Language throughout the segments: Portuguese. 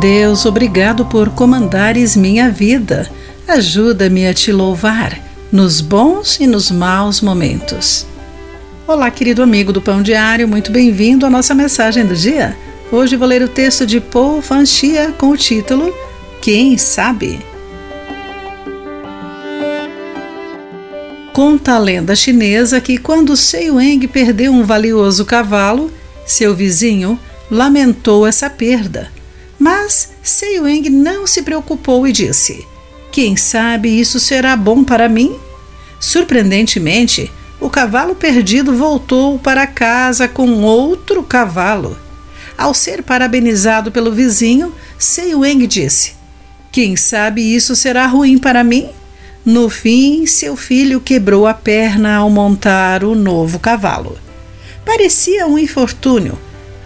Deus, obrigado por comandares minha vida. Ajuda-me a te louvar nos bons e nos maus momentos. Olá, querido amigo do Pão Diário, muito bem-vindo à nossa mensagem do dia. Hoje vou ler o texto de Paul Fanchia com o título Quem sabe? Conta a lenda chinesa que quando Sei Weng perdeu um valioso cavalo, seu vizinho lamentou essa perda. Mas Sei Weng não se preocupou e disse: Quem sabe isso será bom para mim? Surpreendentemente, o cavalo perdido voltou para casa com outro cavalo. Ao ser parabenizado pelo vizinho, Sei Weng disse: Quem sabe isso será ruim para mim? No fim, seu filho quebrou a perna ao montar o novo cavalo. Parecia um infortúnio,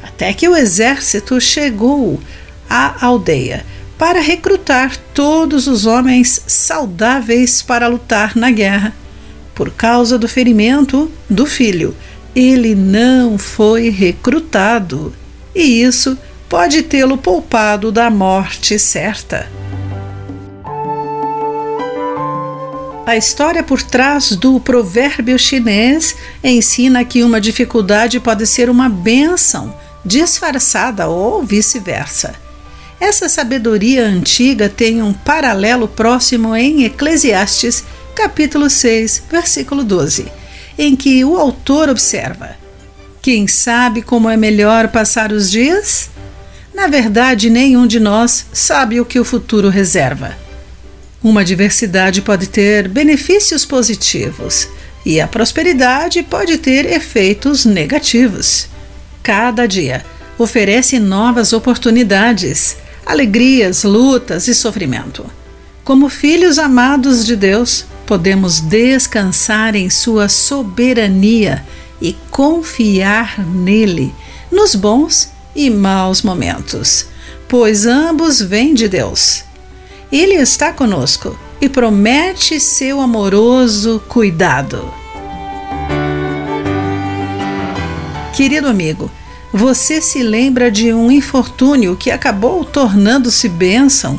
até que o exército chegou à aldeia para recrutar todos os homens saudáveis para lutar na guerra. Por causa do ferimento do filho, ele não foi recrutado, e isso pode tê-lo poupado da morte certa. A história por trás do provérbio chinês ensina que uma dificuldade pode ser uma bênção disfarçada ou vice-versa. Essa sabedoria antiga tem um paralelo próximo em Eclesiastes, capítulo 6, versículo 12, em que o autor observa: Quem sabe como é melhor passar os dias? Na verdade, nenhum de nós sabe o que o futuro reserva. Uma diversidade pode ter benefícios positivos e a prosperidade pode ter efeitos negativos. Cada dia oferece novas oportunidades, alegrias, lutas e sofrimento. Como filhos amados de Deus, podemos descansar em Sua soberania e confiar nele nos bons e maus momentos, pois ambos vêm de Deus. Ele está conosco e promete seu amoroso cuidado. Querido amigo, você se lembra de um infortúnio que acabou tornando-se bênção?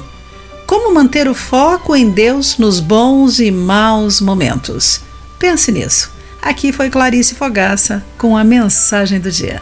Como manter o foco em Deus nos bons e maus momentos? Pense nisso. Aqui foi Clarice Fogaça com a mensagem do dia.